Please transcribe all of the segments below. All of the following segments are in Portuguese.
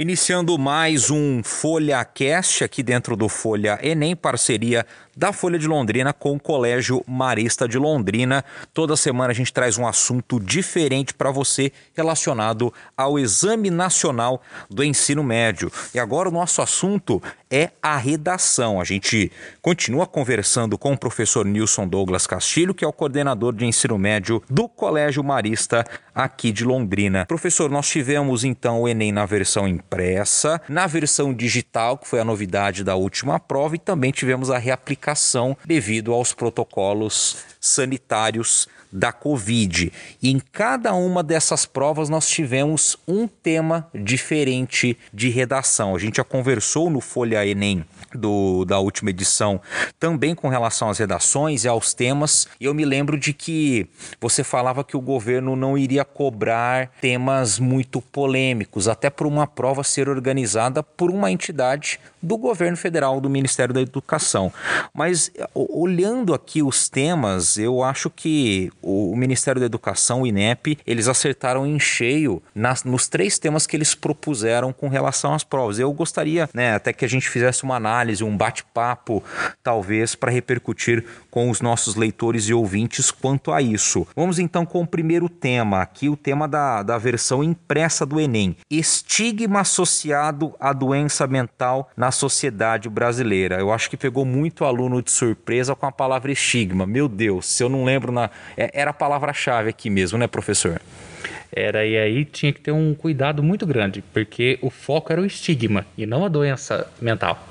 Iniciando mais um Folha Cast aqui dentro do Folha Enem, parceria da Folha de Londrina com o Colégio Marista de Londrina. Toda semana a gente traz um assunto diferente para você relacionado ao Exame Nacional do Ensino Médio. E agora o nosso assunto é a redação. A gente continua conversando com o professor Nilson Douglas Castilho, que é o coordenador de ensino médio do Colégio Marista aqui de Londrina. Professor, nós tivemos então o Enem na versão impressa, na versão digital, que foi a novidade da última prova, e também tivemos a reaplicação devido aos protocolos sanitários da Covid. E em cada uma dessas provas nós tivemos um tema diferente de redação. A gente já conversou no Folha Enem do, da última edição também com relação às redações e aos temas. E eu me lembro de que você falava que o governo não iria cobrar temas muito polêmicos, até por uma prova ser organizada por uma entidade do governo federal, do Ministério da Educação. Mas olhando aqui os temas, eu acho que o Ministério da Educação, o INEP, eles acertaram em cheio nas, nos três temas que eles propuseram com relação às provas. Eu gostaria, né, até que a gente fizesse uma análise, um bate-papo, talvez, para repercutir com os nossos leitores e ouvintes quanto a isso. Vamos então com o primeiro tema, aqui o tema da, da versão impressa do Enem: estigma associado à doença mental na sociedade brasileira. Eu acho que pegou muito aluno de surpresa com a palavra estigma. Meu Deus, se eu não lembro na. É, era a palavra-chave aqui mesmo, né, professor? Era, e aí tinha que ter um cuidado muito grande, porque o foco era o estigma e não a doença mental.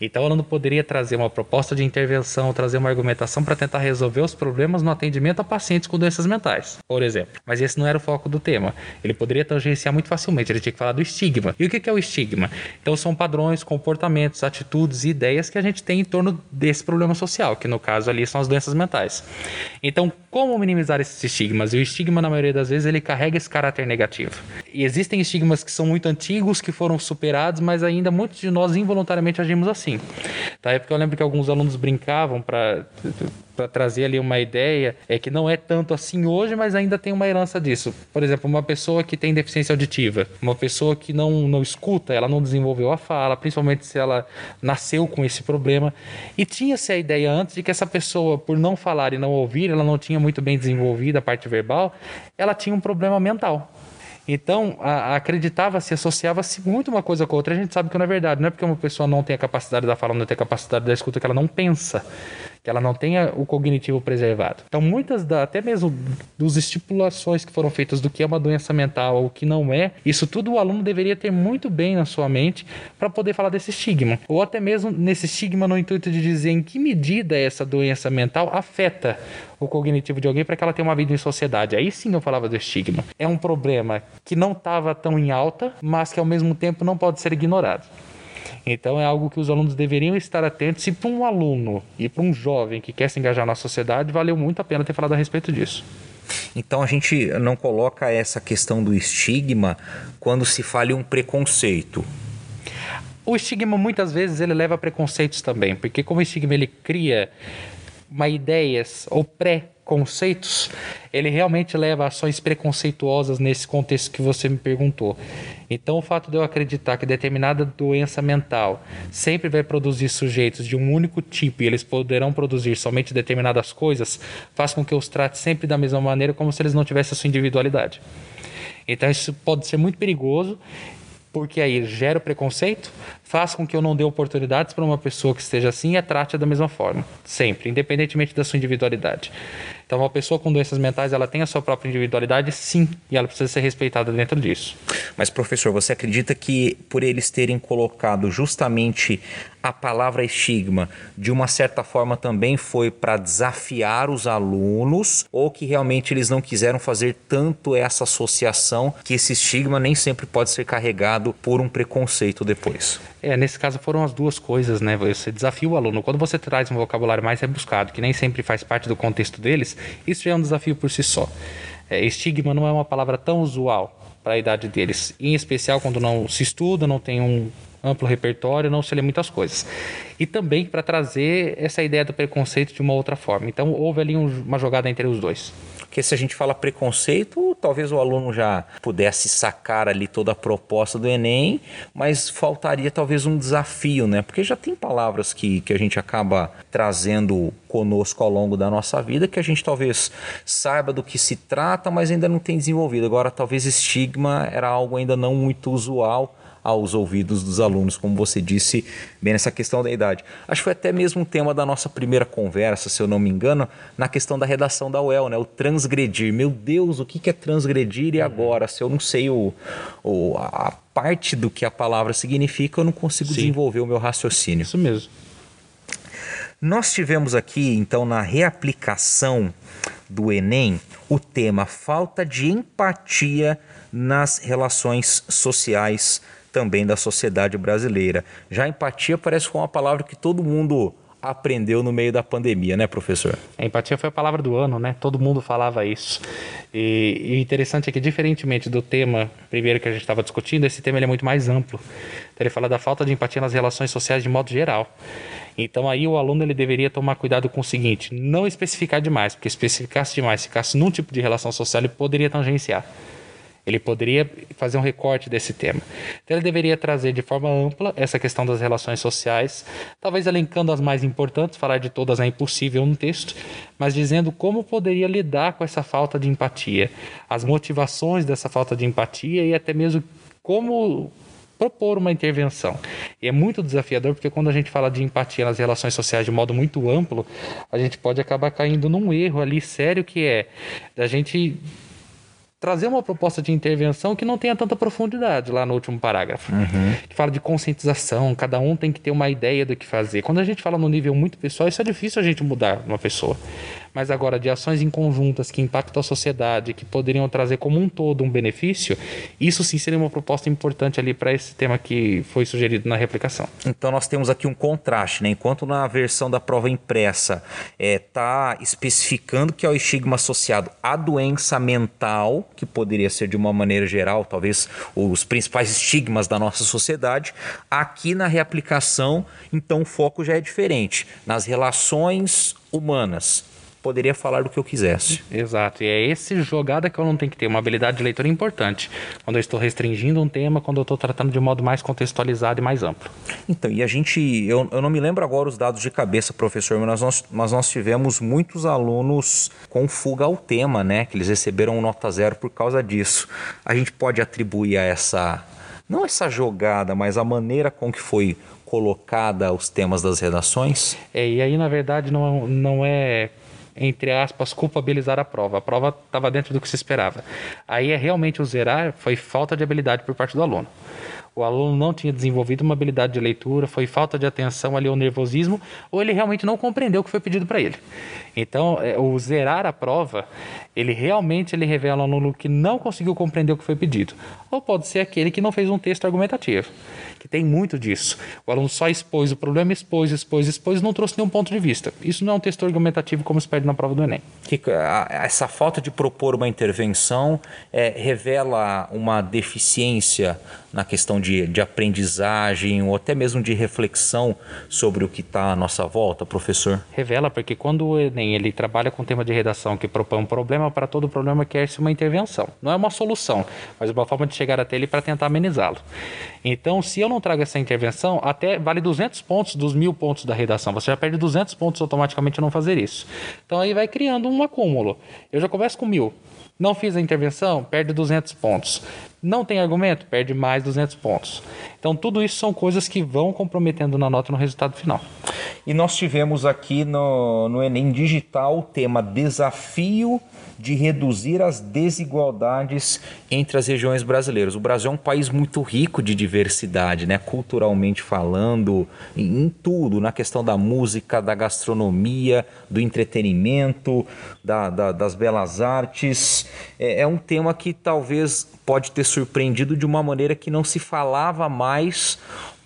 Então, o aluno poderia trazer uma proposta de intervenção, trazer uma argumentação para tentar resolver os problemas no atendimento a pacientes com doenças mentais, por exemplo. Mas esse não era o foco do tema. Ele poderia tangenciar muito facilmente, ele tinha que falar do estigma. E o que é o estigma? Então, são padrões, comportamentos, atitudes e ideias que a gente tem em torno desse problema social, que no caso ali são as doenças mentais. Então, como minimizar esses estigmas? E o estigma, na maioria das vezes, ele carrega esse caráter negativo. Existem estigmas que são muito antigos, que foram superados, mas ainda muitos de nós involuntariamente agimos assim assim. Tá? É porque eu lembro que alguns alunos brincavam para para trazer ali uma ideia é que não é tanto assim hoje, mas ainda tem uma herança disso. Por exemplo, uma pessoa que tem deficiência auditiva, uma pessoa que não, não escuta, ela não desenvolveu a fala, principalmente se ela nasceu com esse problema. E tinha-se a ideia antes de que essa pessoa, por não falar e não ouvir, ela não tinha muito bem desenvolvida a parte verbal, ela tinha um problema mental. Então, acreditava-se, associava-se muito uma coisa com a outra. A gente sabe que não é verdade. Não é porque uma pessoa não tem a capacidade da fala, não tem a capacidade da escuta, que ela não pensa que ela não tenha o cognitivo preservado. Então, muitas da, até mesmo dos estipulações que foram feitas do que é uma doença mental ou o que não é, isso tudo o aluno deveria ter muito bem na sua mente para poder falar desse estigma. Ou até mesmo nesse estigma no intuito de dizer em que medida essa doença mental afeta o cognitivo de alguém para que ela tenha uma vida em sociedade. Aí sim eu falava do estigma. É um problema que não estava tão em alta, mas que ao mesmo tempo não pode ser ignorado. Então é algo que os alunos deveriam estar atentos. E para um aluno e para um jovem que quer se engajar na sociedade, valeu muito a pena ter falado a respeito disso. Então a gente não coloca essa questão do estigma quando se fala em um preconceito. O estigma muitas vezes ele leva a preconceitos também, porque como o estigma ele cria uma ideias ou pré conceitos, ele realmente leva a ações preconceituosas nesse contexto que você me perguntou. Então, o fato de eu acreditar que determinada doença mental sempre vai produzir sujeitos de um único tipo e eles poderão produzir somente determinadas coisas, faz com que eu os trate sempre da mesma maneira, como se eles não tivessem a sua individualidade. Então, isso pode ser muito perigoso porque aí gera o preconceito, faz com que eu não dê oportunidades para uma pessoa que esteja assim e a trate da mesma forma, sempre, independentemente da sua individualidade. Então, uma pessoa com doenças mentais, ela tem a sua própria individualidade, sim, e ela precisa ser respeitada dentro disso. Mas, professor, você acredita que por eles terem colocado justamente a palavra estigma, de uma certa forma também foi para desafiar os alunos, ou que realmente eles não quiseram fazer tanto essa associação que esse estigma nem sempre pode ser carregado por um preconceito depois? É, nesse caso foram as duas coisas, né? Você desafia o aluno. Quando você traz um vocabulário mais rebuscado, que nem sempre faz parte do contexto deles, isso já é um desafio por si só. É, estigma não é uma palavra tão usual para a idade deles, em especial quando não se estuda, não tem um amplo repertório, não se lê muitas coisas. E também para trazer essa ideia do preconceito de uma outra forma. Então houve ali um, uma jogada entre os dois. Porque se a gente fala preconceito, talvez o aluno já pudesse sacar ali toda a proposta do Enem, mas faltaria talvez um desafio, né? Porque já tem palavras que, que a gente acaba trazendo conosco ao longo da nossa vida que a gente talvez saiba do que se trata, mas ainda não tem desenvolvido. Agora, talvez estigma era algo ainda não muito usual aos ouvidos dos alunos, como você disse, bem nessa questão da idade. Acho que foi até mesmo um tema da nossa primeira conversa, se eu não me engano, na questão da redação da UEL, né? O transgredir. Meu Deus, o que é transgredir e agora? Se eu não sei o, o a parte do que a palavra significa, eu não consigo Sim. desenvolver o meu raciocínio. Isso mesmo. Nós tivemos aqui, então, na reaplicação do Enem, o tema falta de empatia nas relações sociais também da sociedade brasileira. Já empatia parece que uma palavra que todo mundo aprendeu no meio da pandemia, né, professor? A empatia foi a palavra do ano, né? Todo mundo falava isso. E, e o interessante é que, diferentemente do tema primeiro que a gente estava discutindo, esse tema é muito mais amplo. Então, ele fala da falta de empatia nas relações sociais de modo geral. Então, aí o aluno ele deveria tomar cuidado com o seguinte: não especificar demais, porque especificasse demais, ficasse num tipo de relação social, ele poderia tangenciar. Ele poderia fazer um recorte desse tema. Então, ele deveria trazer de forma ampla essa questão das relações sociais, talvez elencando as mais importantes, falar de todas é impossível no texto, mas dizendo como poderia lidar com essa falta de empatia, as motivações dessa falta de empatia e até mesmo como propor uma intervenção. E é muito desafiador porque quando a gente fala de empatia nas relações sociais de modo muito amplo, a gente pode acabar caindo num erro ali sério que é da gente trazer uma proposta de intervenção que não tenha tanta profundidade lá no último parágrafo. Uhum. Que fala de conscientização, cada um tem que ter uma ideia do que fazer. Quando a gente fala no nível muito pessoal, isso é difícil a gente mudar uma pessoa mas agora de ações em conjuntas que impactam a sociedade, que poderiam trazer como um todo um benefício, isso sim seria uma proposta importante ali para esse tema que foi sugerido na replicação. Então nós temos aqui um contraste, né? Enquanto na versão da prova impressa está é, especificando que é o estigma associado à doença mental, que poderia ser de uma maneira geral, talvez os principais estigmas da nossa sociedade, aqui na reaplicação, então o foco já é diferente, nas relações humanas poderia falar do que eu quisesse. Exato, e é esse jogada que eu não tenho que ter, uma habilidade de leitura importante, quando eu estou restringindo um tema, quando eu estou tratando de modo mais contextualizado e mais amplo. Então, e a gente, eu, eu não me lembro agora os dados de cabeça, professor, mas nós, mas nós tivemos muitos alunos com fuga ao tema, né, que eles receberam nota zero por causa disso. A gente pode atribuir a essa, não essa jogada, mas a maneira com que foi colocada os temas das redações? É, e aí, na verdade, não, não é entre aspas, culpabilizar a prova. A prova estava dentro do que se esperava. Aí é realmente o zerar foi falta de habilidade por parte do aluno. O aluno não tinha desenvolvido uma habilidade de leitura, foi falta de atenção ali, ou nervosismo, ou ele realmente não compreendeu o que foi pedido para ele. Então, é, o zerar a prova, ele realmente ele revela ao aluno que não conseguiu compreender o que foi pedido. Ou pode ser aquele que não fez um texto argumentativo que tem muito disso. O aluno só expôs o problema, expôs, expôs, expôs, não trouxe nenhum ponto de vista. Isso não é um texto argumentativo como se pede na prova do Enem. Que, essa falta de propor uma intervenção é, revela uma deficiência na questão de, de aprendizagem ou até mesmo de reflexão sobre o que está à nossa volta, professor? Revela, porque quando o Enem ele trabalha com o tema de redação que propõe um problema, para todo problema quer-se uma intervenção. Não é uma solução, mas uma forma de chegar até ele para tentar amenizá-lo. Então, se eu não trago essa intervenção, até vale 200 pontos dos mil pontos da redação. Você já perde 200 pontos automaticamente não fazer isso. Então, aí vai criando um acúmulo. Eu já começo com mil. Não fiz a intervenção, perde 200 pontos. Não tem argumento, perde mais 200 pontos. Então, tudo isso são coisas que vão comprometendo na nota no resultado final. E nós tivemos aqui no, no Enem Digital o tema desafio de reduzir as desigualdades entre as regiões brasileiras. O Brasil é um país muito rico de diversidade, né? culturalmente falando, em, tudo, na questão da música, da gastronomia, do entretenimento, da, da, das belas artes. É, é um tema que talvez pode ter surpreendido de uma maneira que não se falava mais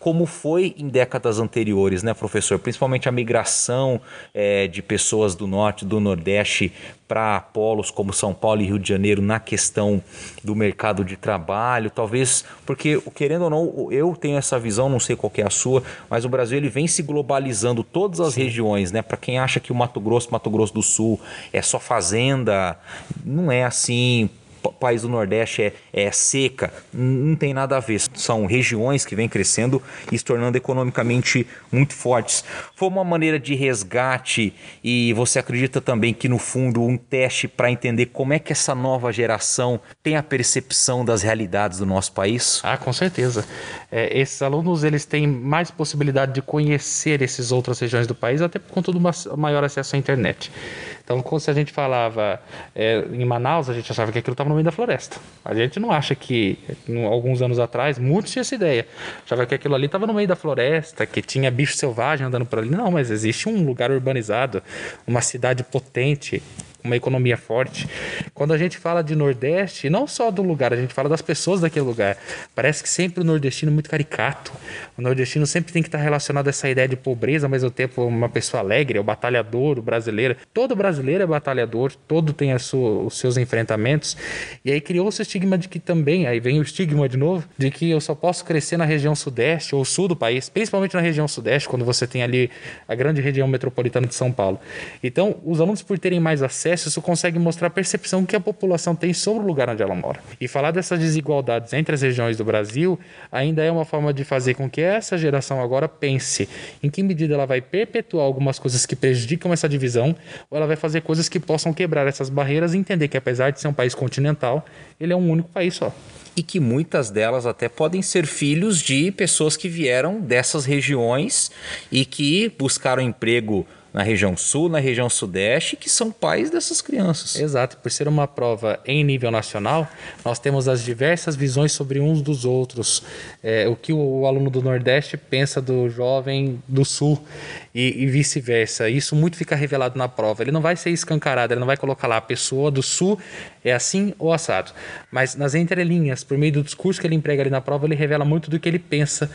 como foi em décadas anteriores, né, professor? Principalmente a migração é, de pessoas do norte, do nordeste para polos como São Paulo e Rio de Janeiro na questão do mercado de trabalho, talvez porque querendo ou não, eu tenho essa visão, não sei qual é a sua, mas o Brasil ele vem se globalizando todas as Sim. regiões, né? Para quem acha que o Mato Grosso, Mato Grosso do Sul é só fazenda, não é assim país do Nordeste é, é seca, não tem nada a ver. São regiões que vêm crescendo e se tornando economicamente muito fortes. Foi uma maneira de resgate e você acredita também que, no fundo, um teste para entender como é que essa nova geração tem a percepção das realidades do nosso país? Ah, com certeza. É, esses alunos eles têm mais possibilidade de conhecer essas outras regiões do país, até por conta do maior acesso à internet. Então, se a gente falava é, em Manaus, a gente achava que aquilo estava no meio da floresta. A gente não acha que, alguns anos atrás, muitos tinham essa ideia. Achava que aquilo ali estava no meio da floresta, que tinha bicho selvagem andando por ali. Não, mas existe um lugar urbanizado, uma cidade potente, uma economia forte. Quando a gente fala de Nordeste, não só do lugar, a gente fala das pessoas daquele lugar. Parece que sempre o nordestino é muito caricato. O nordestino sempre tem que estar relacionado a essa ideia de pobreza, ao mesmo tempo uma pessoa alegre, o batalhador, o brasileiro. Todo brasileiro é batalhador, todo tem sua, os seus enfrentamentos. E aí criou-se o estigma de que também, aí vem o estigma de novo, de que eu só posso crescer na região sudeste ou sul do país, principalmente na região sudeste, quando você tem ali a grande região metropolitana de São Paulo. Então, os alunos, por terem mais acesso, acesso, isso consegue mostrar a percepção que a população tem sobre o lugar onde ela mora. E falar dessas desigualdades entre as regiões do Brasil ainda é uma forma de fazer com que essa geração agora pense em que medida ela vai perpetuar algumas coisas que prejudicam essa divisão, ou ela vai fazer coisas que possam quebrar essas barreiras e entender que, apesar de ser um país continental, ele é um único país só e que muitas delas até podem ser filhos de pessoas que vieram dessas regiões e que buscaram emprego na região sul, na região sudeste, que são pais dessas crianças. Exato, por ser uma prova em nível nacional, nós temos as diversas visões sobre uns dos outros. É, o que o, aluno do Nordeste pensa do jovem do Sul e, e vice-versa. Isso muito fica revelado na prova. Ele não vai ser escancarado, ele não vai colocar lá a pessoa do Sul é assim ou assado. Mas nas entrelinhas, por meio do discurso que ele emprega ali na prova, ele revela muito do que ele pensa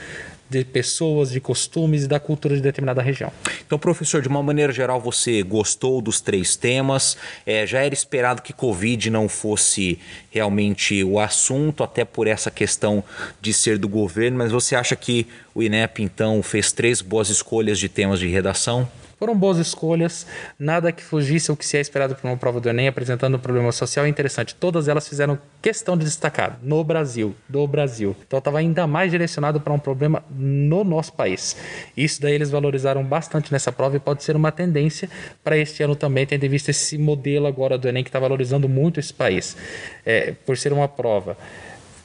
de pessoas, de costumes e da cultura de determinada região. Então, professor, de uma maneira geral, você gostou dos três temas? É, já era esperado que Covid não fosse realmente o assunto, até por essa questão de ser do governo, mas você acha que o INEP, então, fez três boas escolhas de temas de redação? Foram boas escolhas, nada que fugisse ao que se é esperado para uma prova do Enem, apresentando um problema social interessante. Todas elas fizeram questão de destacar no Brasil, do Brasil. Então estava ainda mais direcionado para um problema no nosso país. Isso daí eles valorizaram bastante nessa prova e pode ser uma tendência para este ano também, tendo em vista esse modelo agora do Enem que está valorizando muito esse país, é, por ser uma prova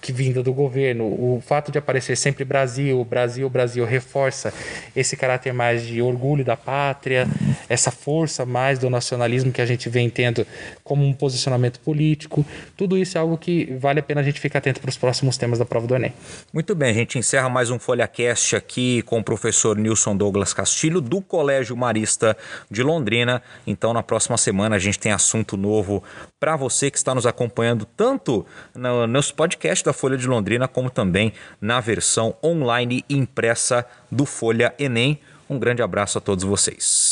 que vinda do governo, o fato de aparecer sempre Brasil, Brasil, Brasil reforça esse caráter mais de orgulho da pátria, essa força mais do nacionalismo que a gente vem tendo como um posicionamento político. Tudo isso é algo que vale a pena a gente ficar atento para os próximos temas da prova do Enem. Muito bem, a gente encerra mais um FolhaCast aqui com o professor Nilson Douglas Castilho, do Colégio Marista de Londrina. Então, na próxima semana, a gente tem assunto novo para você que está nos acompanhando tanto no nosso podcast da Folha de Londrina, como também na versão online impressa do Folha Enem. Um grande abraço a todos vocês.